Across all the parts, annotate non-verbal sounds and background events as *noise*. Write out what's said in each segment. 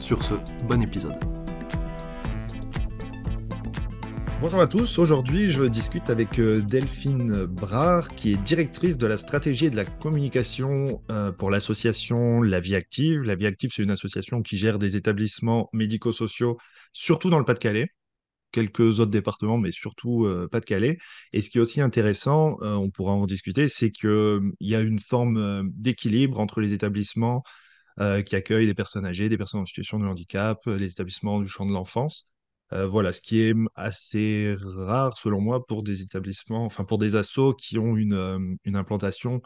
Sur ce, bon épisode. Bonjour à tous, aujourd'hui je discute avec euh, Delphine Brard qui est directrice de la stratégie et de la communication euh, pour l'association La Vie Active. La Vie Active c'est une association qui gère des établissements médico-sociaux, surtout dans le Pas-de-Calais quelques autres départements, mais surtout euh, Pas-de-Calais. Et ce qui est aussi intéressant, on pourra en discuter, c'est qu'il y a une forme d'équilibre entre les établissements euh, qui accueille des personnes âgées, des personnes en situation de handicap, euh, les établissements du champ de l'enfance. Euh, voilà, ce qui est assez rare selon moi pour des établissements, enfin pour des assos qui ont une, une implantation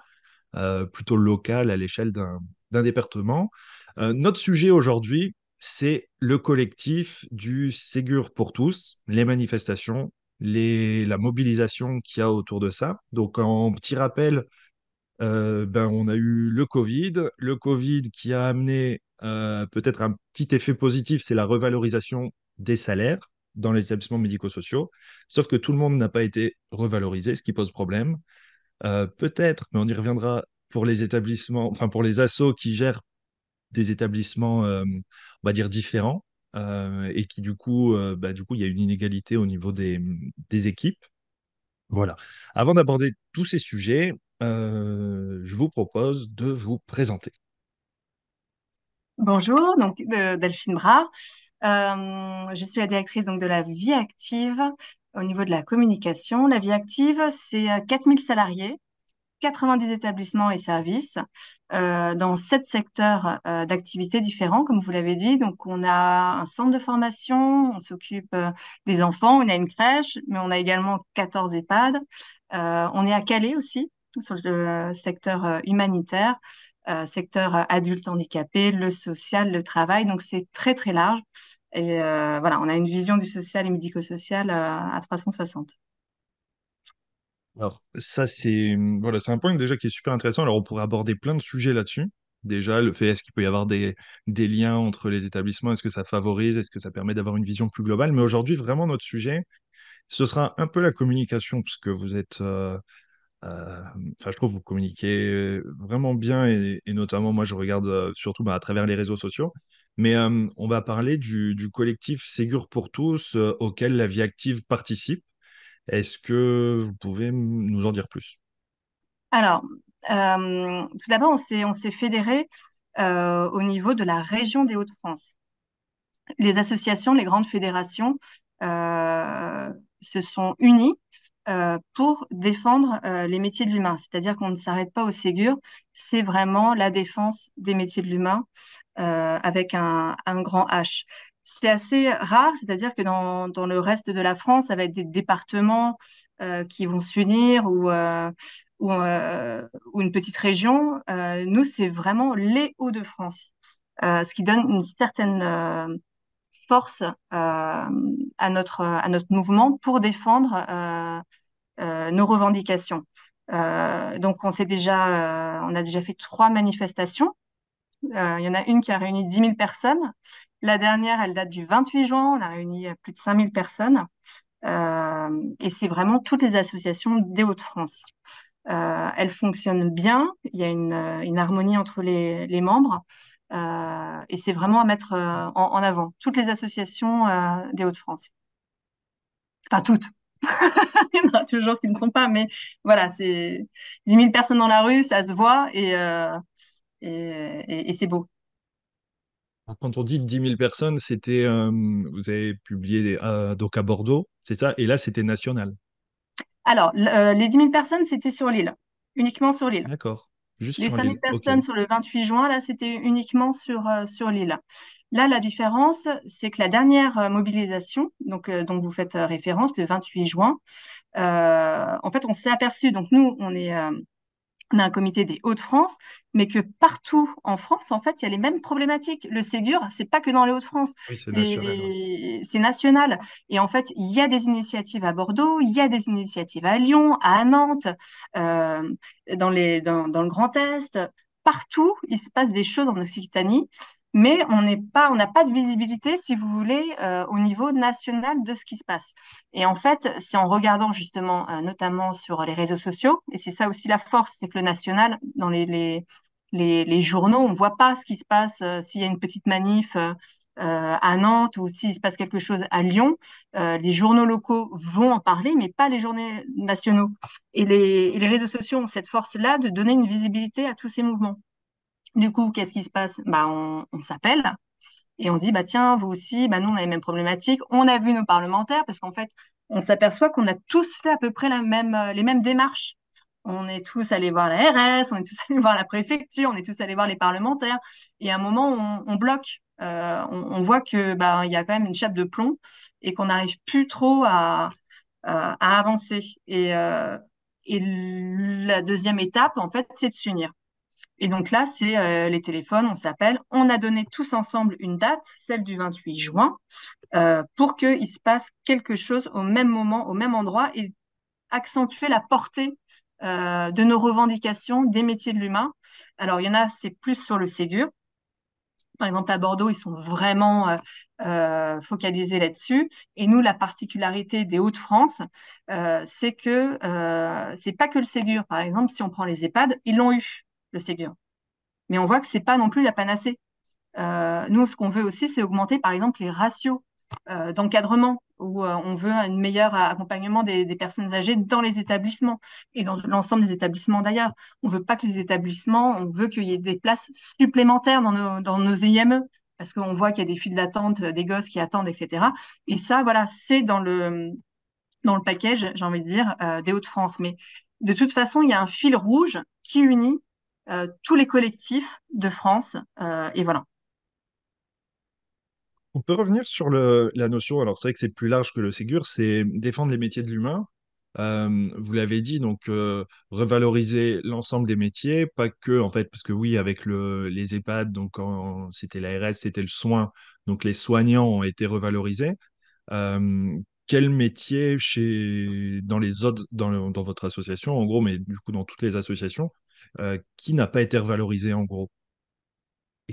plutôt locale à l'échelle d'un département. notre sujet aujourd'hui, c'est le collectif du Ségur pour tous, les manifestations, les, la mobilisation qu'il y a autour de ça. Donc en petit rappel, euh, ben, on a eu le Covid. Le Covid qui a amené euh, peut-être un petit effet positif, c'est la revalorisation des salaires dans les établissements médico-sociaux. Sauf que tout le monde n'a pas été revalorisé, ce qui pose problème. Euh, peut-être, mais on y reviendra pour les établissements, enfin pour les assos qui gèrent des établissements, on va dire, différents. et qui du coup, bah, du coup, il y a une inégalité au niveau des, des équipes. Voilà. Avant d'aborder tous ces sujets, euh, je vous propose de vous présenter. Bonjour, donc Delphine Bras. Euh, je suis la directrice donc, de la vie active au niveau de la communication. La vie active, c'est 4000 euh, salariés, 90 établissements et services dans sept secteurs d'activité différents, comme vous l'avez dit. Donc, on a un centre de formation, on s'occupe des enfants, on a une crèche, mais on a également 14 EHPAD. on est à Calais aussi, sur le secteur euh, humanitaire, euh, secteur euh, adulte handicapé, le social, le travail. Donc, c'est très, très large. Et voilà, on a une vision du social et médico-social à 360. Alors, ça, c'est voilà, c'est un point déjà qui est super intéressant. Alors, on pourrait aborder plein de sujets là-dessus. Déjà, le fait, est-ce qu'il peut y avoir des, liens entre les établissements? Est-ce que ça favorise? Est-ce que ça permet d'avoir une vision plus globale? Mais aujourd'hui, vraiment, notre sujet, ce sera un peu la communication, puisque vous êtes, je trouve que vous communiquez vraiment bien et, notamment, moi, je regarde surtout bah, à travers les réseaux sociaux. Mais on va parler du, collectif Ségur pour tous auquel la vie active participe. Est-ce que vous pouvez nous en dire plus? Alors, tout d'abord, on s'est, on s'est fédéré au niveau de la région des Hauts-de-France. Les associations, les grandes fédérations se sont unies euh, pour défendre euh, les métiers de l'humain. C'est-à-dire qu'on ne s'arrête pas au Ségur, c'est vraiment la défense des métiers de l'humain euh, avec un, grand H. C'est assez rare, c'est-à-dire que dans, le reste de la France, ça va être des départements qui vont s'unir ou, une petite région. nous, c'est vraiment les Hauts-de-France, ce qui donne une certaine force euh, à, notre, à notre mouvement pour défendre euh, euh, nos revendications. donc, on, déjà, on a déjà fait trois manifestations. Il y en a une qui a réuni 10 000 personnes. La dernière, elle date du 28 juin. On a réuni plus de 5 000 personnes. et c'est vraiment toutes les associations des Hauts-de-France. elles fonctionnent bien. Il y a une, harmonie entre les membres. Euh, et c'est vraiment à mettre euh, en, avant toutes les associations euh, des Hauts-de-France. Enfin, toutes. *laughs* Il y en a toujours qui ne sont pas, mais voilà, c'est 10 000 personnes dans la rue, ça se voit et, et, c'est beau. Quand on dit 10 000 personnes, c'était, vous avez publié donc à Bordeaux, c'est ça, et là c'était national. Alors, les 10 000 personnes, c'était sur l'île, uniquement sur l'île. D'accord les 5000 personnes sur le 28 juin, là, c'était uniquement sur, euh, sur l'île. Là, la différence, c'est que la dernière euh, mobilisation, donc, euh, dont vous faites référence, le 28 juin, en fait, on s'est aperçu, donc nous, on est, on a un comité des Hauts-de-France, mais que partout en France, en fait, il y a les mêmes problématiques. Le Ségur, c'est pas que dans les Hauts-de-France, Oui, c'est national. c'est national. Et en fait, il y a des initiatives à Bordeaux, il y a des initiatives à Lyon, à Nantes, euh, dans les, dans, dans le Grand Est. Partout, il se passe des choses en Occitanie mais on n'est pas, on n'a pas de visibilité, si vous voulez, euh, au niveau national de ce qui se passe. Et en fait, c'est en regardant justement, euh, notamment sur les réseaux sociaux, et c'est ça aussi la force, c'est que le national, dans les, les, les, journaux, on ne voit pas ce qui se passe euh, s'il y a une petite manif. à Nantes ou s'il se passe quelque chose à Lyon, les journaux locaux vont en parler, mais pas les journaux nationaux. Et les, et les réseaux sociaux ont cette force-là de donner une visibilité à tous ces mouvements. Du coup, qu'est-ce qui se passe? Bah, on, on s'appelle et on se dit, bah, tiens, vous aussi, bah, nous, on a les mêmes problématiques. On a vu nos parlementaires parce qu'en fait, on s'aperçoit qu'on a tous fait à peu près la même, euh, les mêmes démarches. On est tous allés voir la RS, on est tous *laughs* allés voir la préfecture, on est tous allés voir les parlementaires. Et à un moment, on, on bloque. Euh, on, on voit que bah, il y a quand même une chape de plomb et qu'on n'arrive plus trop à, à, à avancer. Et, euh, et la deuxième étape, en fait, c'est de s'unir. Et donc là, c'est euh, les téléphones, on s'appelle. On a donné tous ensemble une date, celle du 28 juin, euh, pour qu'il se passe quelque chose au même moment, au même endroit et accentuer la portée euh, de nos revendications des métiers de l'humain. Alors, il y en a, c'est plus sur le Ségur. Par exemple, à Bordeaux, ils sont vraiment focalisés là-dessus. Et nous, la particularité des Hauts-de-France, c'est que euh, c'est pas que le Ségur. Par exemple, si on prend les EHPAD, ils l'ont eu le Ségur. Mais on voit que c'est pas non plus la panacée. Euh, nous, ce qu'on veut aussi, c'est augmenter, par exemple, les ratios euh, d'encadrement, où euh, on veut un meilleur accompagnement des, personnes âgées dans les établissements et dans l'ensemble des établissements d'ailleurs. On veut pas que les établissements, on veut qu'il y ait des places supplémentaires dans nos, IME, parce qu'on voit qu'il y a des files d'attente, des gosses qui attendent, etc. Et ça, voilà, c'est dans le, dans le package, j'ai envie de dire, des Hauts-de-France. Mais de toute façon, il y a un fil rouge qui unit tous les collectifs de France. Euh, et voilà. On peut revenir sur la notion, alors c'est vrai que c'est plus large que le Ségur, c'est défendre les métiers de l'humain. Euh, vous l'avez dit, donc euh, revaloriser l'ensemble des métiers, pas que en fait, parce que oui, avec le, les EHPAD, donc c'était l'ARS, c'était le soin, donc les soignants ont été revalorisés. Euh, quel métier chez dans les autres dans, votre association, en gros, mais du coup dans toutes les associations, euh, qui n'a pas été revalorisé en gros?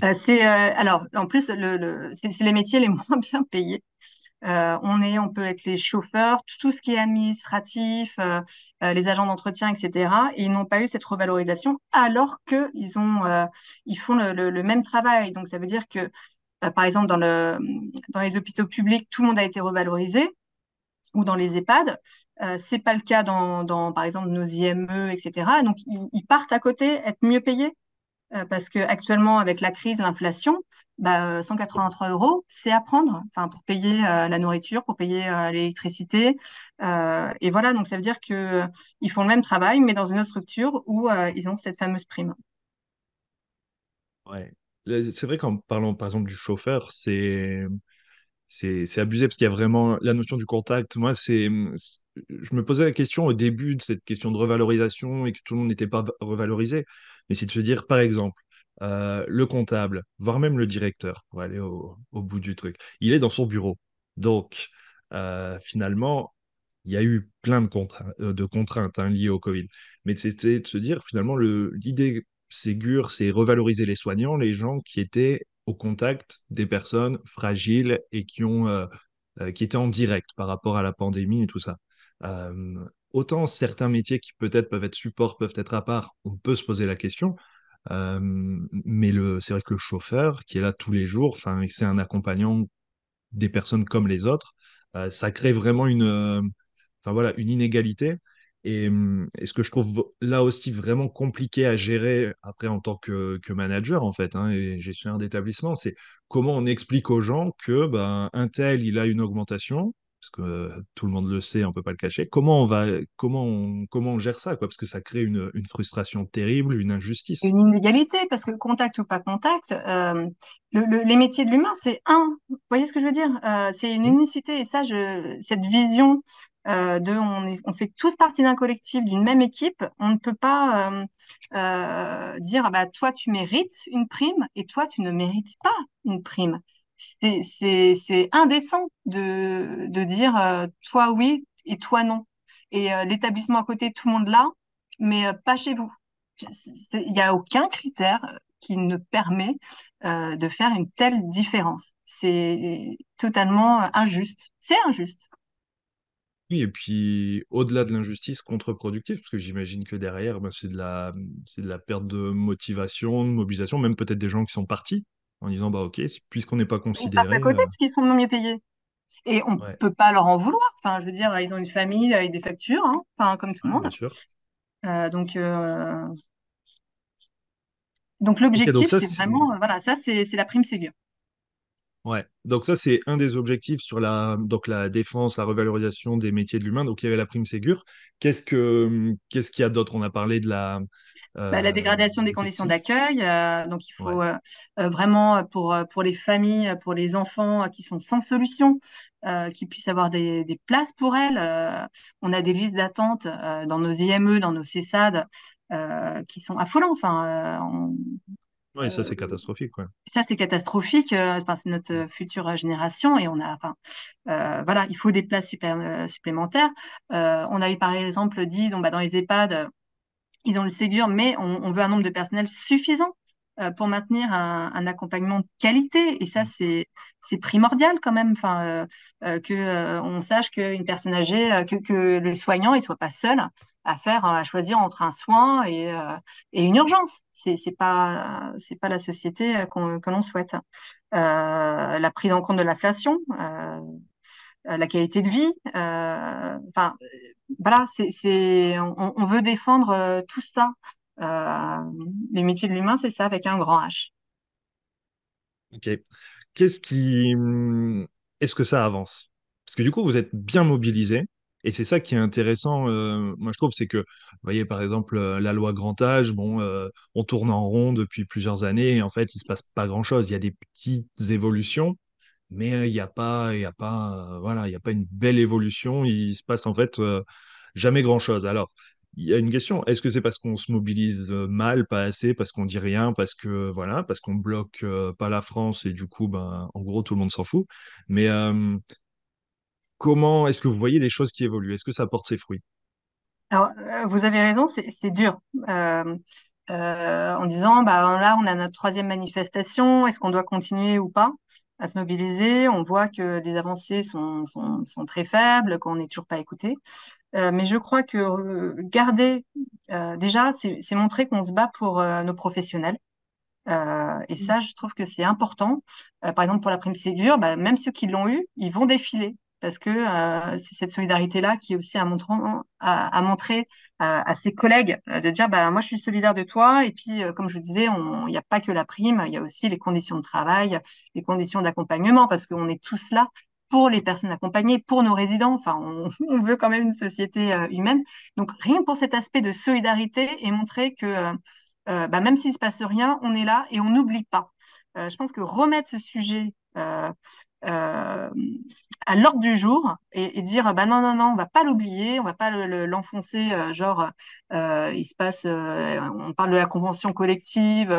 Euh, c'est euh, alors en plus le, c'est les métiers les *laughs* moins bien payés. Euh, on est, on peut être les chauffeurs, tout, ce qui est administratif, euh, euh, les agents d'entretien, etc. Et ils n'ont pas eu cette revalorisation alors que ils ont, euh, ils font le, le- même travail. Donc ça veut dire que euh, par exemple dans le dans les hôpitaux publics, tout le monde a été revalorisé ou dans les EHPAD. Euh, c'est pas le cas dans, dans par exemple nos IME, etc. Donc ils, partent à côté, être mieux payés. Euh, parce que actuellement, avec la crise, l'inflation, bah, euh, 183 euros, c'est à prendre, pour payer euh, la nourriture, pour payer l'électricité. Et voilà, donc ça veut dire que ils font le même travail, mais dans une autre structure où ils ont cette fameuse prime. Ouais. C'est vrai qu'en parlant par exemple du chauffeur, c'est c'est abusé parce qu'il y a vraiment la notion du contact. Moi, c'est je me posais la question au début de cette question de revalorisation et que tout le monde n'était pas revalorisé, mais c'est de se dire par exemple euh, le comptable, voire même le directeur, pour aller au, bout du truc, il est dans son bureau. Donc euh, finalement, il y a eu plein de contraintes, de hein, liées au Covid. Mais c'était de se dire, finalement, le, l'idée Ségur, c'est revaloriser les soignants, les gens qui étaient au contact des personnes fragiles et qui ont, euh, euh, qui étaient en direct par rapport à la pandémie et tout ça. Euh, autant certains métiers qui peut-être peuvent être support, peuvent être à part, on peut se poser la question. Mais c'est vrai que le chauffeur qui est là tous les jours, enfin, c'est un accompagnant des personnes comme les autres, ça crée vraiment une, enfin voilà, une inégalité. Et, hum, et ce que je trouve là aussi vraiment compliqué à gérer après en tant que, que manager en fait, hein, et gestionnaire d'établissement, c'est comment on explique aux gens que ben, un tel il a une augmentation, parce que tout le monde le sait, on peut pas le cacher. Comment on va, comment on, comment on gère ça quoi, parce que ça crée une, une frustration terrible, une injustice. Une inégalité, parce que contact ou pas contact, euh, le- le- les métiers de l'humain, c'est un. Vous voyez ce que je veux dire? Euh, c'est une Hmm unicité, et ça, je, cette vision euh, de on, est, on fait tous partie d'un collectif, d'une même équipe. On ne peut pas euh, euh, dire ah bah toi tu mérites une prime et toi tu ne mérites pas une prime. C'est indécent de de dire euh, toi oui et toi non. Et euh, l'établissement à côté tout le monde là, mais euh, pas chez vous. Il n'y a aucun critère qui ne permet de faire une telle différence. C'est totalement injuste. C'est injuste. Oui, et puis au-delà de l'injustice contre-productive, parce que j'imagine que derrière, ben, c'est de de la perte de motivation, de mobilisation, même peut-être des gens qui sont partis en disant, bah ok, puisqu'on n'est pas Ils passent à considéré, côté euh, parce qu'ils sont mieux payés. Et on ouais, peut pas leur en vouloir. Enfin, je veux dire, ils ont une famille avec des factures, hein, enfin, comme tout le ouais, bien monde. sûr. Euh, donc, euh, donc l'objectif, c'est vraiment, voilà, ça, c'est c'est la prime Ségur. Ouais. Donc ça, c'est un des objectifs sur la, donc la défense, la revalorisation des métiers de l'humain. Donc il y avait la prime Ségur. Qu'est-ce que, qu'est-ce qu'il y a d'autre? On a parlé de la, Bah, la euh, dégradation des conditions d'accueil. euh, donc, il faut euh, euh, vraiment, euh, pour, euh, pour les familles, euh, pour les enfants euh, qui sont sans solution, euh, qu'ils puissent avoir des, des places pour elles. Euh, on a des listes d'attente euh, dans nos IME, dans nos CESAD, euh, qui sont affolants. Enfin, euh, on- Ça, euh, c'est catastrophique, ouais. ça, c'est catastrophique. euh, Enfin, c'est notre Mm. euh, future génération et on a, enfin, euh, voilà, il faut des places supplém- euh, supplémentaires. Euh, on avait par exemple dit, donc, bah, dans les EHPAD, ils ont le Ségur, mais on, on veut un nombre de personnel suffisant euh, pour maintenir un, un accompagnement de qualité. Et ça, c'est c'est primordial quand même. Enfin, euh, euh, que euh, on sache qu'une personne âgée, euh, que, que le soignant, il soit pas seul à faire, à choisir entre un soin et, euh, et une urgence. C'est c'est pas c'est pas la société euh, qu'on que l'on souhaite. Euh, la prise en compte de l'inflation. Euh, euh, la qualité de vie. euh, Enfin, voilà, c'est, on, on veut défendre euh, tout ça. Euh, les métiers de l'humain, c'est ça avec un grand H. Ok. Qu'est-ce qui... hum, Est-ce que ça avance? Parce que du coup, vous êtes bien mobilisés. Et c'est ça qui est intéressant, euh, moi je trouve, c'est que, vous voyez, par exemple, euh, la loi grand âge, bon, on tourne en rond depuis plusieurs années et en fait, il se passe pas grand-chose. Il y a des petites évolutions, mais il n'y a pas, y a pas, voilà, il y a pas une belle évolution. Il se passe en fait jamais grand-chose. Alors, il y a une question. Est-ce que c'est parce qu'on se mobilise euh, mal, pas assez, parce qu'on dit rien, parce que voilà, parce qu'on bloque euh, pas la France et du coup, ben, en gros, tout le monde s'en fout. Mais comment est-ce que vous voyez des choses qui évoluent? Est-ce que ça porte ses fruits? Alors, euh, vous avez raison, c'est dur. En disant, bah là, on a notre troisième manifestation, est-ce qu'on doit continuer ou pas à se mobiliser? On voit que les avancées sont, sont, sont très faibles, qu'on n'est toujours pas écouté. Euh, mais je crois que euh, garder, euh, déjà, c'est montrer qu'on se bat pour nos professionnels. Et ça, je trouve que c'est important. Par exemple, pour la prime Ségur, bah, même ceux qui l'ont eu, ils vont défiler. Parce que c'est cette solidarité-là qui est aussi à, montrant, à, à montrer à, à ses collègues, de dire, bah, moi, je suis solidaire de toi. Et puis, comme je disais, il n'y a pas que la prime, il y a aussi les conditions de travail, les conditions d'accompagnement, parce qu'on est tous là pour les personnes accompagnées, pour nos résidents. Enfin, *laughs* on, veut quand même une société euh, humaine. Donc, rien pour cet aspect de solidarité et montrer que euh, euh, bah, même s'il se passe rien, on est là et on n'oublie pas. Je pense que remettre ce sujet euh, à l'ordre du jour et, dire bah non non non on va pas l'oublier on va pas le- le- l'enfoncer genre euh, il se passe on parle de la convention collective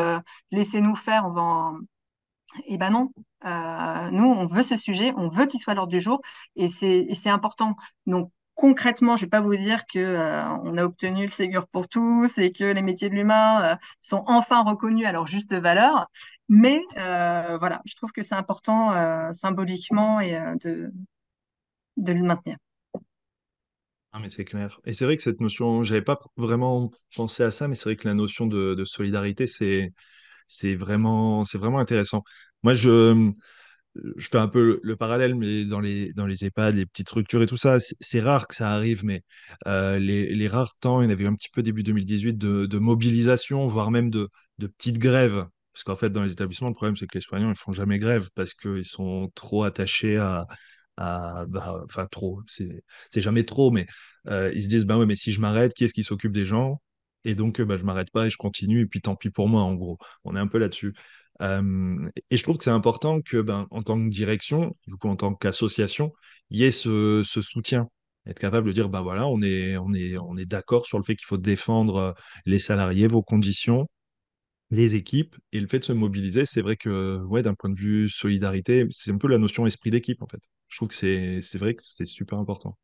laissez-nous faire on va en... et ben non. Euh, nous on veut ce sujet on veut qu'il soit l'ordre du jour et c'est important. Donc concrètement je vais pas vous dire que euh, on a obtenu le Ségur pour tous et que les métiers de l'humain euh, sont enfin reconnus à leur juste valeur. Mais voilà je trouve que c'est important symboliquement et de le maintenir. Ah, mais c'est clair. Et c'est vrai que cette notion, j'avais pas vraiment pensé à ça, mais c'est vrai que la notion de solidarité, c'est, c'est vraiment, c'est vraiment intéressant. Moi, je, je fais un peu le, le parallèle, mais dans les, dans les EHPAD, les petites structures et tout ça, c'est rare que ça arrive, mais euh, les, les rares temps, il y en avait un petit peu début 2018 de, mobilisation, voire même de, de petites grèves. Parce qu'en fait, dans les établissements, le problème, c'est que les soignants, ils font jamais grève parce qu'ils sont trop attachés à, à bah, enfin, trop, c'est jamais trop, mais euh, ils se disent, bah ouais, mais si je m'arrête, qui est-ce qui s'occupe des gens? Et donc, bah, je m'arrête pas et je continue, et puis tant pis pour moi, en gros. On est un peu là-dessus. Et je trouve que c'est important que, ben, en tant que direction, du coup, en tant qu'association, il y ait ce, ce soutien. Être capable de dire, bah voilà, on est, on est, on est d'accord sur le fait qu'il faut défendre les salariés, vos conditions, les équipes, et le fait de se mobiliser, c'est vrai que, ouais, d'un point de vue solidarité, c'est un peu la notion esprit d'équipe, en fait. Je trouve que c'est vrai que c'est super important.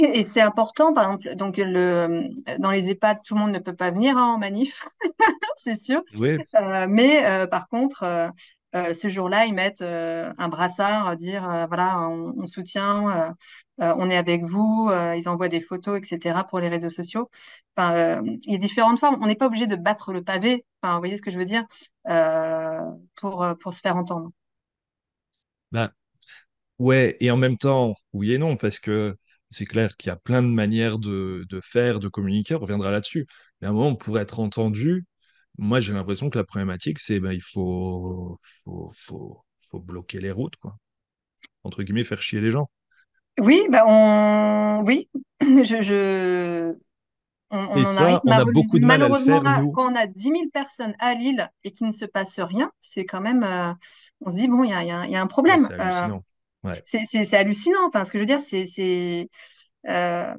*laughs* Et c'est important, par exemple, donc le, dans les EHPAD, tout le monde ne peut pas venir hein, en manif, *laughs* c'est sûr. Oui, Euh, mais euh, par contre, euh, ce jour-là, ils mettent un brassard, dire voilà, on, on soutient, on est avec vous. ils envoient des photos, etc. pour les réseaux sociaux. Enfin, il y a différentes formes. On n'est pas obligé de battre le pavé. Enfin, vous voyez ce que je veux dire pour pour se faire entendre. bah, ouais, et en même temps, oui et non, parce que c'est clair qu'il y a plein de manières de, de faire, de communiquer, on reviendra là-dessus. Mais à un moment, pour être entendu, moi, j'ai l'impression que la problématique, c'est ben, il faut, faut, faut, faut bloquer les routes, quoi. Entre guillemets, faire chier les gens. Oui, bah on, oui, *clears throat* je, je, on, Et en arrive ça, on a beaucoup de mal à le faire, nous. quand on a dix mille personnes à Lille et qu'il ne se passe rien, c'est quand même, euh, on se dit bon, il y a, y y un problème. Euh, hallucinant. Ouais. c'est hallucinant. Enfin, ce que je veux dire, c'est c'est euh,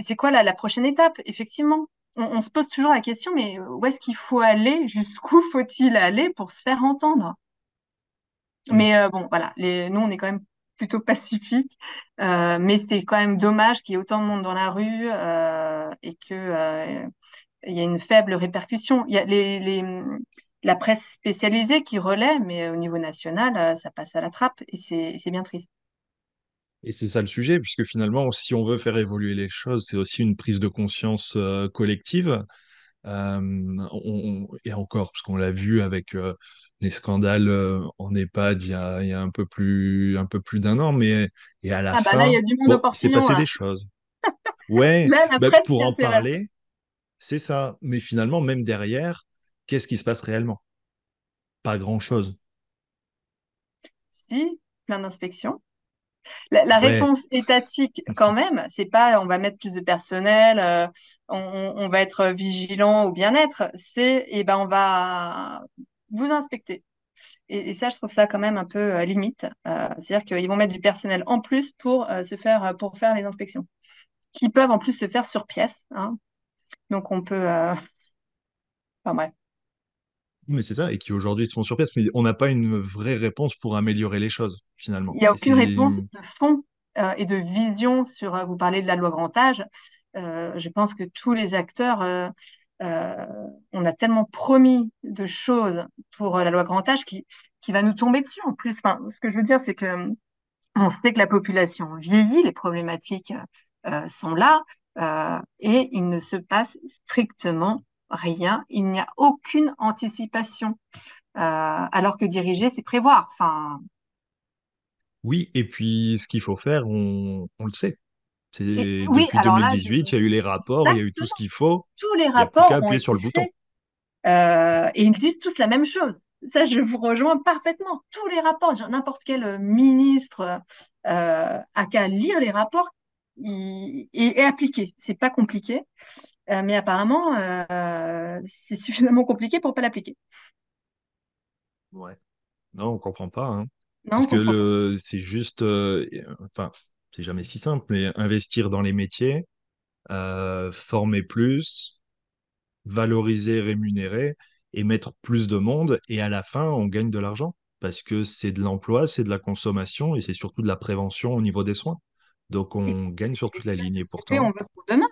c'est quoi la, la prochaine étape? Effectivement, on, on se pose toujours la question, mais où est-ce qu'il faut aller? Jusqu'où faut-il aller pour se faire entendre? Mm. Mais euh, bon, voilà, les, nous, on est quand même plutôt *laughs* pacifique, euh, mais c'est quand même dommage qu'il y ait autant de monde dans la rue et que euh, il y a une faible répercussion. Il y a les, les, la presse spécialisée qui relaie, mais au niveau national, euh, ça passe à la trappe et c'est bien triste. Et c'est ça le sujet, puisque finalement, si on veut faire évoluer les choses, c'est aussi une prise de conscience euh, collective. Euh, on- et encore, parce qu'on l'a vu avec euh, les scandales en EHPAD il y a, il y a un peu plus, un peu plus d'un an, mais et à la Ah bah là, il y fin, a du monde au bon, il s'est passé là. des choses. *laughs* Ouais, presse pour en parler, c'est ça. Mais finalement, même derrière, qu'est-ce qui se passe réellement? Pas grand-chose. Si, plein d'inspections. La, la Ouais, réponse étatique, quand même, c'est pas on va mettre plus de personnel, euh, on, on va être vigilant au bien-être, c'est eh ben on va vous inspecter. Et, et ça, je trouve ça quand même un peu euh, limite. Euh, c'est-à-dire qu'ils vont mettre du personnel en plus pour se faire pour faire les inspections, qui peuvent en plus se faire sur pièce. hein. Donc on peut, *laughs* enfin bref, mais c'est ça. Et qui aujourd'hui se font sur place, mais on n'a pas une vraie réponse pour améliorer les choses, finalement. il n'y a aucune réponse de fond euh, et de vision sur. euh, vous parlez de la loi grand âge. Euh, je pense que tous les acteurs on a tellement promis de choses pour la loi grand âge qui, qui va nous tomber dessus en plus. Enfin, ce que je veux dire, c'est que on sait que la population vieillit, les problématiques sont là, et il ne se passe strictement rien. Il n'y a aucune anticipation, euh, alors que diriger, c'est prévoir. Enfin, oui, et puis ce qu'il faut faire, on, on le sait. C'est et depuis alors là, je- 2018, il y a eu les rapports, il y a eu tout ce qu'il faut. tous les Il n'y a plus qu'à rapports ont appuyer sur le bouton. Euh, et ils disent tous la même chose. Ça, je vous rejoins parfaitement. Tous les rapports, n'importe quel euh, ministre euh, a qu'à lire les rapports il- et, et appliquer. C'est pas compliqué, Euh, mais apparemment, euh, c'est suffisamment compliqué pour pas l'appliquer. Ouais. Non, on comprend pas, hein. Non, on Parce que le, c'est juste, euh, enfin, c'est jamais si simple, mais investir dans les métiers, euh, former plus, valoriser, rémunérer et mettre plus de monde. Et à la fin, on gagne de l'argent parce que c'est de l'emploi, c'est de la consommation et c'est surtout de la prévention au niveau des soins. Donc, on puis, gagne sur toute la ligne. Et société, on pourtant, veut pour demain.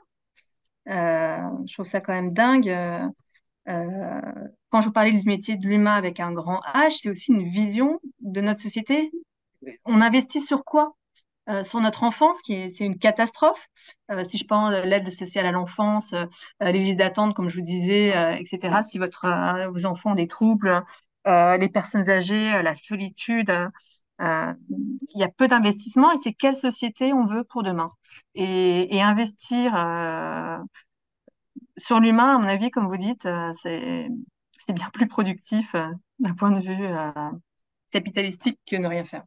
Euh, je trouve ça quand même dingue. euh, euh, quand je vous parlais du métier de l'humain avec un grand H, c'est aussi une vision de notre société. On investit sur quoi? sur notre enfance, qui est, c'est une catastrophe. Si je prends l'aide sociale à l'enfance, les listes d'attente, comme je vous disais, etc. Si votre, vos enfants ont des troubles, les personnes âgées, la solitude, il y a peu d'investissement et c'est quelle société on veut pour demain. Et, investir euh, sur l'humain, à mon avis, comme vous dites, euh, c'est, bien plus productif euh, d'un point de vue euh, capitalistique que ne rien faire.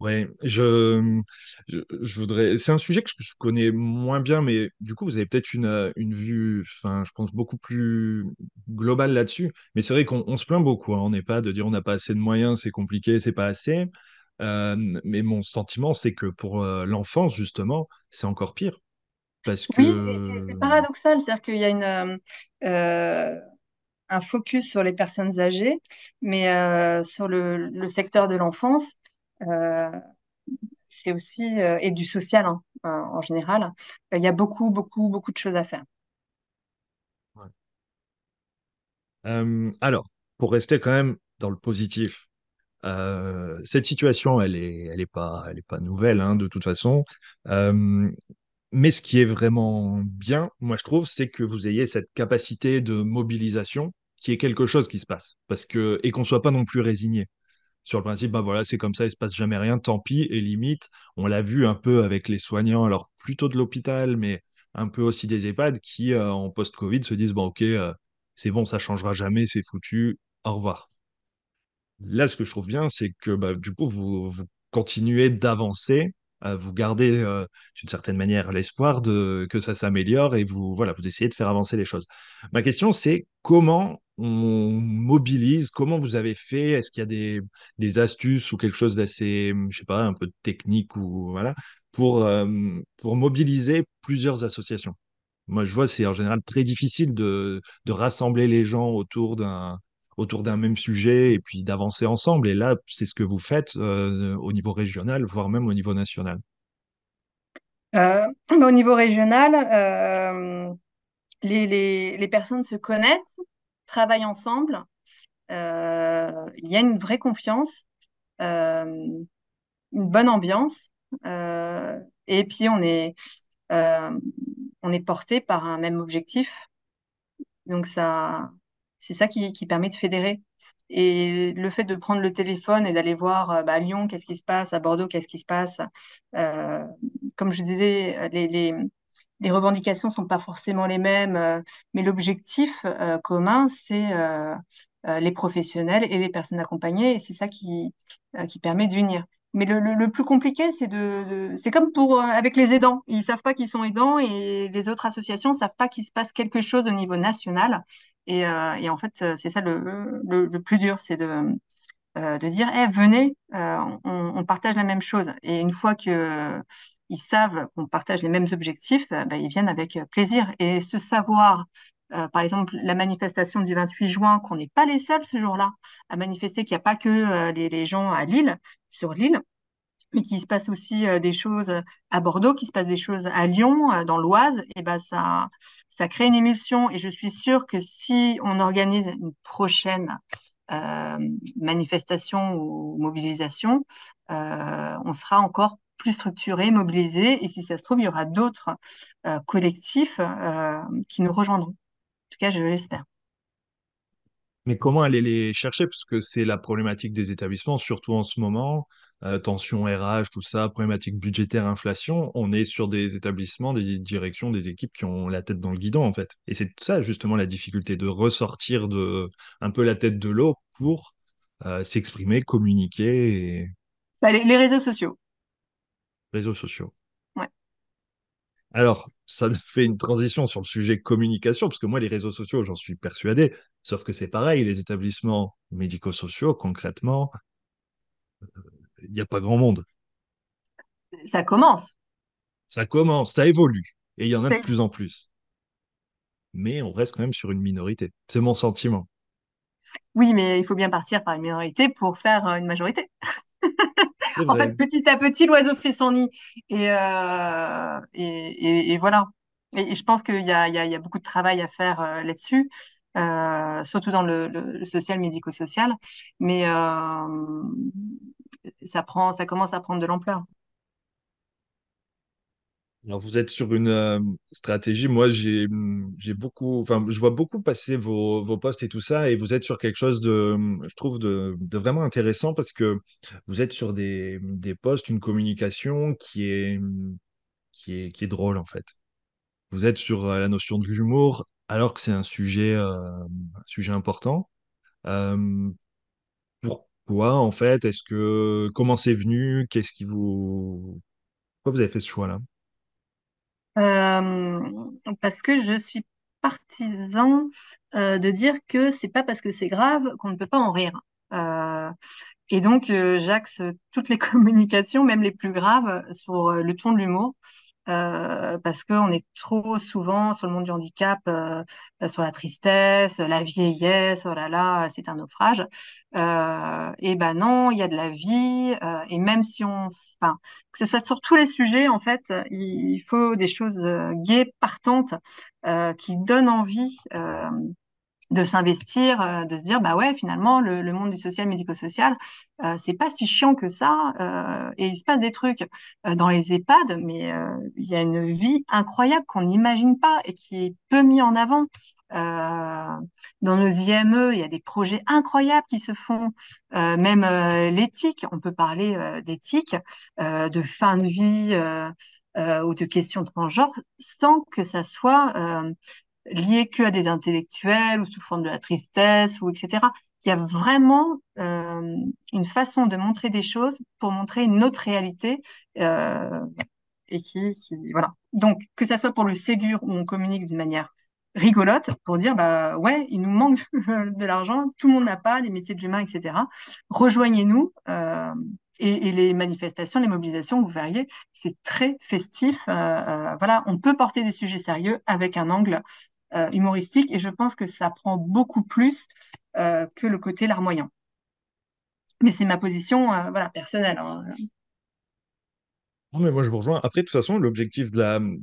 Ouais, je, je, je voudrais. C'est un sujet que je, je connais moins bien, mais du coup, vous avez peut-être une, euh, une vue, enfin, je pense, beaucoup plus globale là-dessus. Mais c'est vrai qu'on on se plaint beaucoup, hein, on n'est pas de dire on n'a pas assez de moyens, c'est compliqué, c'est pas assez. Euh, mais mon sentiment, c'est que pour euh, l'enfance, justement, c'est encore pire. Parce Oui, mais c'est paradoxal, c'est-à-dire qu'il y a une, euh, euh, un focus sur les personnes âgées, mais euh, sur le, le secteur de l'enfance, c'est aussi, euh, et du social hein, euh, en général, il y a beaucoup, beaucoup, beaucoup de choses à faire. Euh, alors, pour rester quand même dans le positif, euh, cette situation, elle est, elle est pas, elle est pas nouvelle, hein, de toute façon. Euh, mais ce qui est vraiment bien, moi je trouve, c'est que vous ayez cette capacité de mobilisation qui est quelque chose qui se passe. Parce que, et qu'on soit pas non plus résigné. Sur le principe, bah c'est comme ça, il se passe jamais rien, tant pis, et limite, on l'a vu un peu avec les soignants, alors plutôt de l'hôpital, mais un peu aussi des EHPAD qui, euh, en post-Covid, se disent, bon, ok, euh, c'est bon, ça changera jamais, c'est foutu, au revoir. Là, ce que je trouve bien, c'est que bah, du coup, vous, continuez d'avancer, vous gardez euh, d'une certaine manière l'espoir de que ça s'améliore et vous voilà, vous essayez de faire avancer les choses. Ma question, c'est comment on mobilise, comment vous avez fait, est-ce qu'il y a des, astuces ou quelque chose d'assez, je sais pas, un peu technique ou voilà, pour, euh, pour mobiliser plusieurs associations? Moi, je vois, c'est en général très difficile de, de rassembler les gens autour d'un autour d'un même sujet et puis d'avancer ensemble. Et là, c'est ce que vous faites euh, au niveau régional, voire même au niveau national. Euh, au niveau régional, euh, les, les, les personnes se connaissent, travaillent ensemble, il y a une vraie confiance, une bonne ambiance, et puis on est, on est porté par un même objectif. Donc ça, c'est ça qui, permet de fédérer. Et le fait de prendre le téléphone et d'aller voir euh, bah, à Lyon, qu'est-ce qui se passe, à Bordeaux, qu'est-ce qui se passe. Euh, comme je disais, les, les, revendications sont pas forcément les mêmes, euh, mais l'objectif euh, commun, c'est euh, euh, les professionnels et les personnes accompagnées, et c'est ça qui, euh, qui permet d'unir. Mais le, plus compliqué, c'est de, c'est comme pour euh, avec les aidants. Ils savent pas qu'ils sont aidants et les autres associations savent pas qu'il se passe quelque chose au niveau national. Et, euh, en fait, euh, c'est ça le, plus dur, c'est de, de dire, Eh, venez, on, partage la même chose. Et une fois que ils savent qu'on partage les mêmes objectifs, ben, ils viennent avec plaisir. Et ce savoir, euh, par exemple, la manifestation du 28 juin, qu'on n'est pas les seuls ce jour-là à manifester, qu'il n'y a pas que euh, les, gens à Lille, sur l'île, mais qu'il se passe aussi euh, des choses à Bordeaux, qu'il se passe des choses à Lyon, dans l'Oise, et ben ça, ça crée une émulsion. Et je suis sûre que si on organise une prochaine manifestation ou mobilisation, on sera encore plus structuré, mobilisé, et si ça se trouve, il y aura d'autres collectifs qui nous rejoindront. En tout cas, je l'espère. Mais comment aller les chercher? Parce que c'est la problématique des établissements, surtout en ce moment. Euh, tension RH, tout ça, problématique budgétaire, inflation. On est sur des établissements, des directions, des équipes qui ont la tête dans le guidon, en fait. Et c'est ça, justement, la difficulté de ressortir de un peu la tête de l'eau pour euh, s'exprimer, communiquer et Bah, les, les réseaux sociaux. réseaux sociaux. Alors, ça *laughs* fait une transition sur le sujet communication, parce que moi, les réseaux sociaux, j'en suis persuadé, sauf que c'est pareil, les établissements médico-sociaux, concrètement, il n'y a pas grand monde. Ça commence. Ça commence, ça évolue, et il y en a de plus en plus. Mais on reste quand même sur une minorité. C'est mon sentiment. Oui, mais il faut bien partir par une minorité pour faire euh, une majorité. *laughs* En vrai. fait, petit à petit, l'oiseau fait son nid. Et, euh, et, et- et voilà. Et, je pense qu'il y y a, il y a beaucoup de travail à faire euh, là-dessus, euh, surtout dans le, social, médico-social. Mais ça prend, ça commence à prendre de l'ampleur. Alors, vous êtes sur une euh, stratégie. Moi, j'ai beaucoup, enfin, je vois beaucoup passer vos, vos posts et tout ça, et vous êtes sur quelque chose de, je trouve, de, vraiment intéressant parce que vous êtes sur des, des posts, une communication qui est, qui est, qui est drôle, en fait. Vous êtes sur euh, la notion de l'humour, alors que c'est un sujet, euh, sujet important. Pourquoi, en fait? Est-ce que, comment c'est venu? Qu'est-ce qui vous, pourquoi vous avez fait ce choix-là? Euh, parce que je suis partisan euh, de dire que c'est pas parce que c'est grave qu'on ne peut pas en rire. Euh, Et donc, j'axe toutes les *laughs* communications, même les plus graves, sur le ton de l'humour. Euh, parce qu'on est trop souvent sur le monde du handicap, euh, sur la tristesse, la vieillesse, oh là là, c'est un naufrage. Euh, et ben non, il y a de la vie, euh, et même si on, enfin, que ce soit sur tous les sujets, en fait, il faut des choses euh, gaies, partantes, qui donnent envie de s'investir, euh, de se dire bah ouais finalement le, le monde du social médico-social euh, c'est pas si chiant que ça euh, et il se passe des trucs euh, dans les EHPAD mais euh, il y a une vie incroyable qu'on n'imagine pas et qui est peu mis en avant. Dans nos IME il y a des projets incroyables qui se font même l'éthique. On peut parler d'éthique de fin de vie ou de questions de genre sans que ça soit lié que à des intellectuels ou sous forme de la tristesse ou etc. Il y a vraiment euh, une façon de montrer des choses pour montrer une autre réalité euh, et qui, voilà. Donc que ça soit pour le Ségur où on communique d'une manière rigolote pour dire bah ouais il nous manque *laughs* de l'argent tout le monde n'a pas les métiers de l'humain etc rejoignez-nous euh, et, les manifestations les mobilisations vous verriez c'est très festif voilà on peut porter des sujets sérieux avec un angle euh, humoristique et je pense que ça prend beaucoup plus euh, que le côté larmoyant. Mais c'est ma position euh, voilà, personnelle. hein. Non, mais moi, je vous rejoins. Après, de toute façon, l'objectif de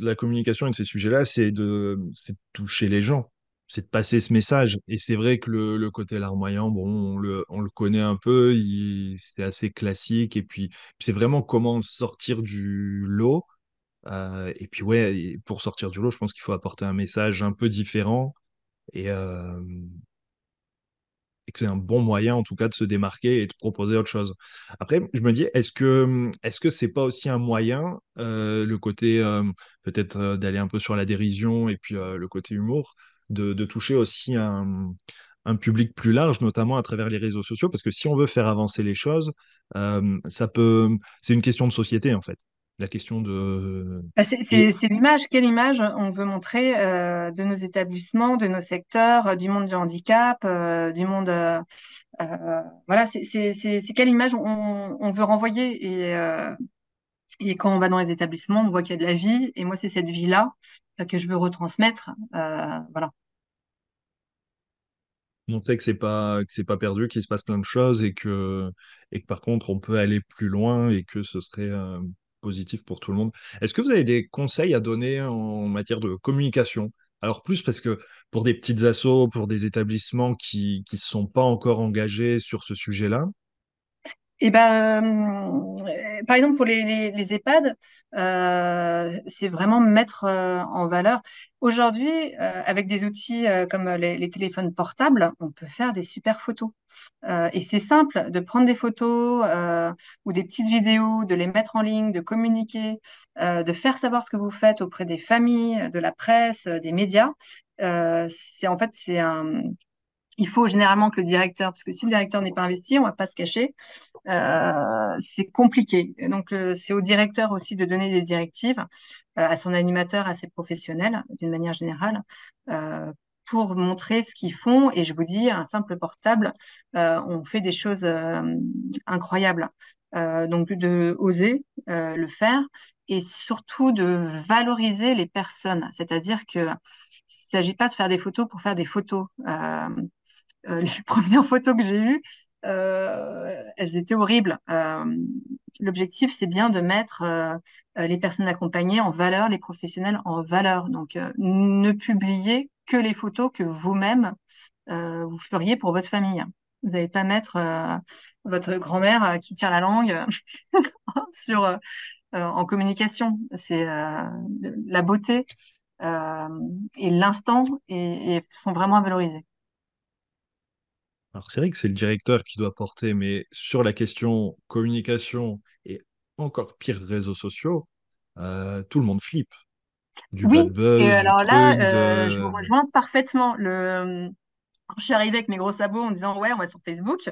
la, communication et de ces sujets-là, c'est de, de toucher les gens, c'est de passer ce message. Et c'est vrai que le, le côté larmoyant, bon, on le, on le connaît un peu, c'est assez classique. Et puis, c'est vraiment comment sortir du lot. Euh, et puis, ouais, pour sortir du lot, je pense qu'il faut apporter un message un peu différent. Et, euh, et que c'est un bon moyen en tout cas de se démarquer et de proposer autre chose. Après, je me dis, est-ce que est-ce que c'est pas aussi un moyen, euh, le côté peut-être d'aller un peu sur la dérision et puis le côté humour, de, toucher aussi un, public plus large, notamment à travers les réseaux sociaux, parce que si on veut faire avancer les choses, ça peut, c'est une question de société en fait. La question de Bah, C'est l'image, quelle image on veut montrer euh, de nos établissements, de nos secteurs, euh, du monde du handicap, euh, du monde. euh, voilà, c'est quelle image on, on veut renvoyer. Et, et quand on va dans les établissements, on voit qu'il y a de la vie. Et moi, c'est cette vie-là que je veux retransmettre. Voilà. montrer que c'est pas que c'est pas perdu, qu'il se passe plein de choses et que et que par contre on peut aller plus loin et que ce serait positif pour tout le monde. Est-ce que vous avez des conseils à donner en matière de communication? Alors plus parce que pour des petites assos, pour des établissements qui qui sont pas encore engagés sur ce sujet-là. Et ben, euh, par exemple pour les, EHPAD, euh, c'est vraiment mettre euh, en valeur. Aujourd'hui, avec des outils comme les, les téléphones portables, on peut faire des super photos. Et c'est simple de prendre des photos ou des petites vidéos, de les mettre en ligne, de communiquer, de faire savoir ce que vous faites auprès des familles, de la presse, des médias. C'est en fait c'est un il faut généralement que le directeur, parce que si le directeur n'est pas investi, on va pas se cacher, euh, c'est compliqué. Donc, euh, c'est au directeur aussi de donner des directives euh, à son animateur, à ses professionnels, d'une manière générale, euh, pour montrer ce qu'ils font. Et je vous dis, un simple portable, on fait des choses incroyables. Donc, de oser le faire et surtout de valoriser les personnes. C'est-à-dire que il ne s'agit pas de faire des photos pour faire des photos. Euh, les *laughs* premières photos que j'ai eues, euh, elles étaient horribles. Euh, l'objectif, c'est bien de mettre les personnes accompagnées en valeur, les professionnels en valeur. Donc, ne publiez que les photos que vous-même vous feriez pour votre famille. Vous n'allez pas mettre votre grand-mère qui tire la langue *laughs* sur, euh, en communication. C'est euh, la beauté euh, et l'instant et sont vraiment à valoriser. Alors c'est vrai que c'est le directeur qui doit porter, mais sur la question communication et encore pire réseaux sociaux, euh, tout le monde flippe. Du bad Oui, et buzz, du alors là, truc, euh, je vous rejoins parfaitement. Le... Quand je suis arrivée avec mes gros sabots en disant ouais, on va sur Facebook,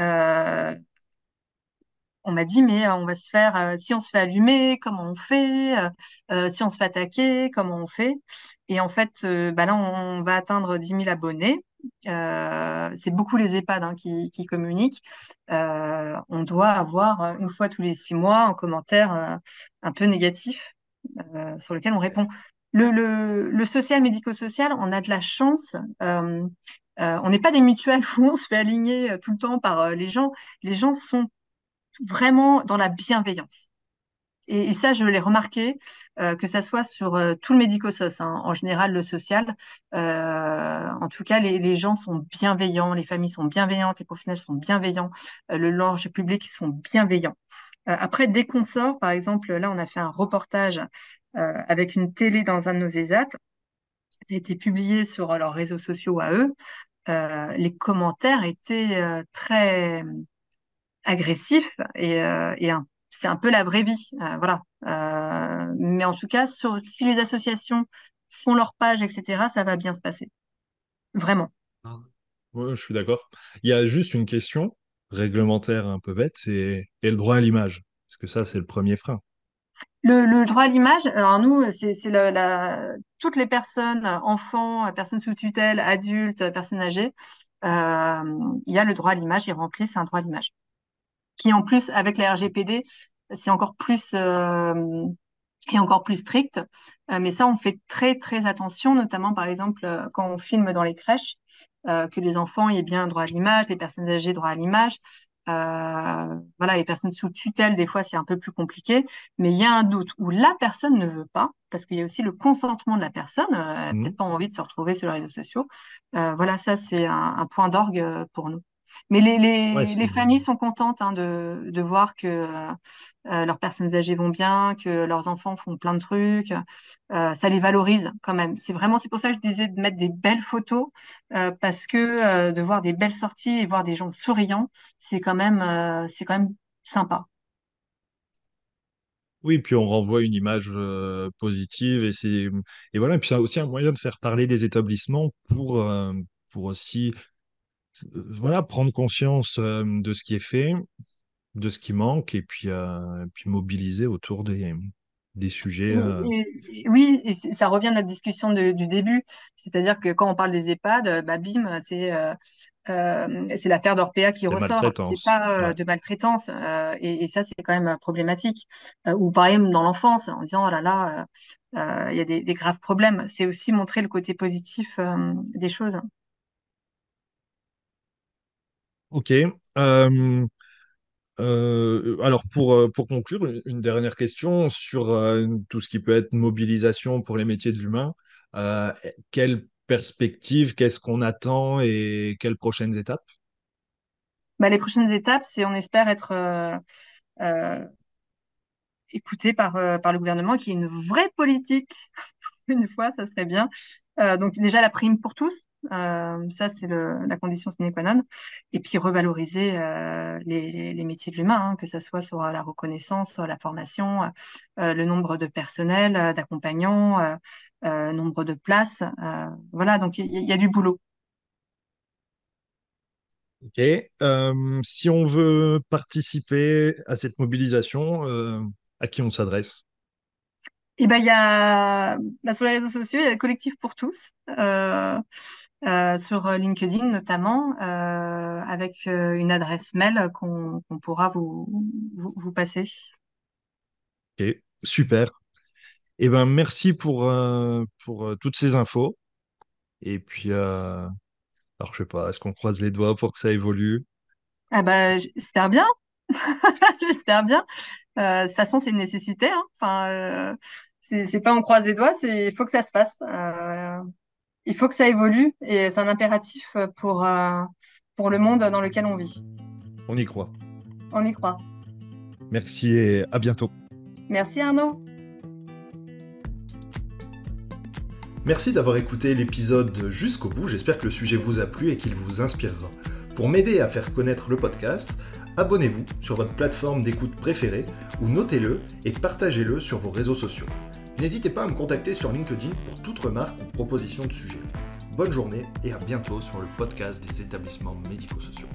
euh, on m'a dit mais on va se faire, si on se fait allumer, comment on fait? Si on se fait attaquer, comment on fait? Et en fait, bah là, on, va atteindre dix mille abonnés. C'est beaucoup les EHPAD hein, qui, communiquent. on doit avoir une fois tous les six mois un commentaire un peu négatif sur lequel on répond. Le, le, social médico-social, on a de la chance. Euh, euh, on n'est pas des mutuelles *laughs* où on se fait aligner euh, tout le temps par les gens. Les gens sont vraiment dans la bienveillance. Et, ça, je l'ai remarqué, que ça soit sur tout le médico-social, hein, en général le social. en tout cas, les, gens sont bienveillants, les familles sont bienveillantes, les professionnels sont bienveillants, le large public sont bienveillants. après, dès qu'on sort, par exemple, là, on a fait un reportage euh, avec une télé dans un de nos ESAT. Ça a été publié sur leurs réseaux sociaux à eux. Euh, les commentaires étaient euh, très agressifs et, et c'est un peu la vraie vie. voilà. mais en tout cas, sur, si les associations font leur page, etc., ça va bien se passer. Vraiment. je suis d'accord. Il y a juste une question réglementaire un peu bête, c'est le droit à l'image? Parce que ça, c'est le premier frein. Le, droit à l'image, alors nous, c'est la, toutes les personnes, enfants, personnes sous tutelle, adultes, personnes âgées, euh, il y a le droit à l'image, ils remplissent un droit à l'image. Qui en plus, avec la RGPD, c'est encore plus euh, et encore plus strict. Euh, mais ça, on fait très très attention, notamment par exemple quand on filme dans les crèches, que les enfants aient bien droit à l'image, les personnes âgées droit à l'image. Euh, voilà, les personnes sous tutelle, des fois, c'est un peu plus compliqué, mais il y a un doute où la personne ne veut pas, parce qu'il y a aussi le consentement de la personne, euh, elle n'a mmh. peut-être pas envie de se retrouver sur les réseaux sociaux. Euh, voilà, ça, c'est un, point d'orgue pour nous. Mais les, les, les familles sont contentes hein, de, de, voir que euh, euh, leurs personnes âgées vont bien, que leurs enfants font plein de trucs. Euh, ça les valorise quand même. C'est vraiment, c'est pour ça que je disais de mettre des belles photos, euh, parce que de voir des belles sorties et voir des gens souriants, c'est quand même, c'est quand même sympa. Oui, puis on renvoie une image positive et c'est et voilà. Et puis c'est aussi un moyen de faire parler des établissements pour pour aussi voilà, prendre conscience euh, de ce qui est fait, de ce qui manque, et puis, euh, puis mobiliser autour des, des sujets. Euh. oui, et ça revient à notre discussion du début. C'est-à-dire que quand on parle des EHPAD, bah, bim, c'est c'est l'affaire d'Orpea qui ressort. C'est pas de maltraitance. et, ça, c'est quand même problématique. ou par exemple dans l'enfance, en disant, oh là là, il y a des, des graves problèmes. C'est aussi montrer le côté positif des choses. Ok. Euh, euh, alors pour, euh, pour conclure, une, dernière question sur tout ce qui peut être mobilisation pour les métiers de l'humain. quelle perspective, qu'est-ce qu'on attend et quelles prochaines étapes? Bah, les prochaines étapes, c'est on espère être écouté par, par le gouvernement, qui est une vraie politique. Une fois, ça serait bien. donc déjà la prime pour tous, euh, ça, c'est la condition sine qua non. Et puis revaloriser euh, les, métiers de l'humain, hein, que ce soit sur la reconnaissance, sur la formation, euh, le nombre de personnel, d'accompagnants, nombre de places. voilà, donc il y, a du boulot. Ok. si on veut participer à cette mobilisation, à qui on s'adresse? Et eh ben, il y a bah, sur les réseaux sociaux, il y a le collectif pour tous. Euh, euh, sur LinkedIn notamment, euh, avec euh, une adresse mail qu'on pourra vous, vous, passer. Ok, super. Eh ben, merci pour, pour toutes ces infos. Et puis, alors je sais pas, est-ce qu'on croise les doigts pour que ça évolue? Ah bah, j'espère bien. *laughs* J'espère bien. de toute façon, c'est une nécessité. Hein. Enfin, c'est pas on croise les doigts, c'est il faut que ça se fasse il faut que ça évolue et c'est un impératif pour, euh, pour le monde dans lequel on vit. On y croit. On y croit. Merci et à bientôt. Merci Arnaud. Merci d'avoir écouté l'épisode jusqu'au bout. J'espère que le sujet vous a plu et qu'il vous inspirera. Pour m'aider à faire connaître le podcast, abonnez-vous sur votre plateforme d'écoute préférée ou notez-le et partagez-le sur vos réseaux sociaux. N'hésitez pas à me contacter sur LinkedIn pour toute remarque ou proposition de sujet. Bonne journée et à bientôt sur le podcast des établissements médico-sociaux.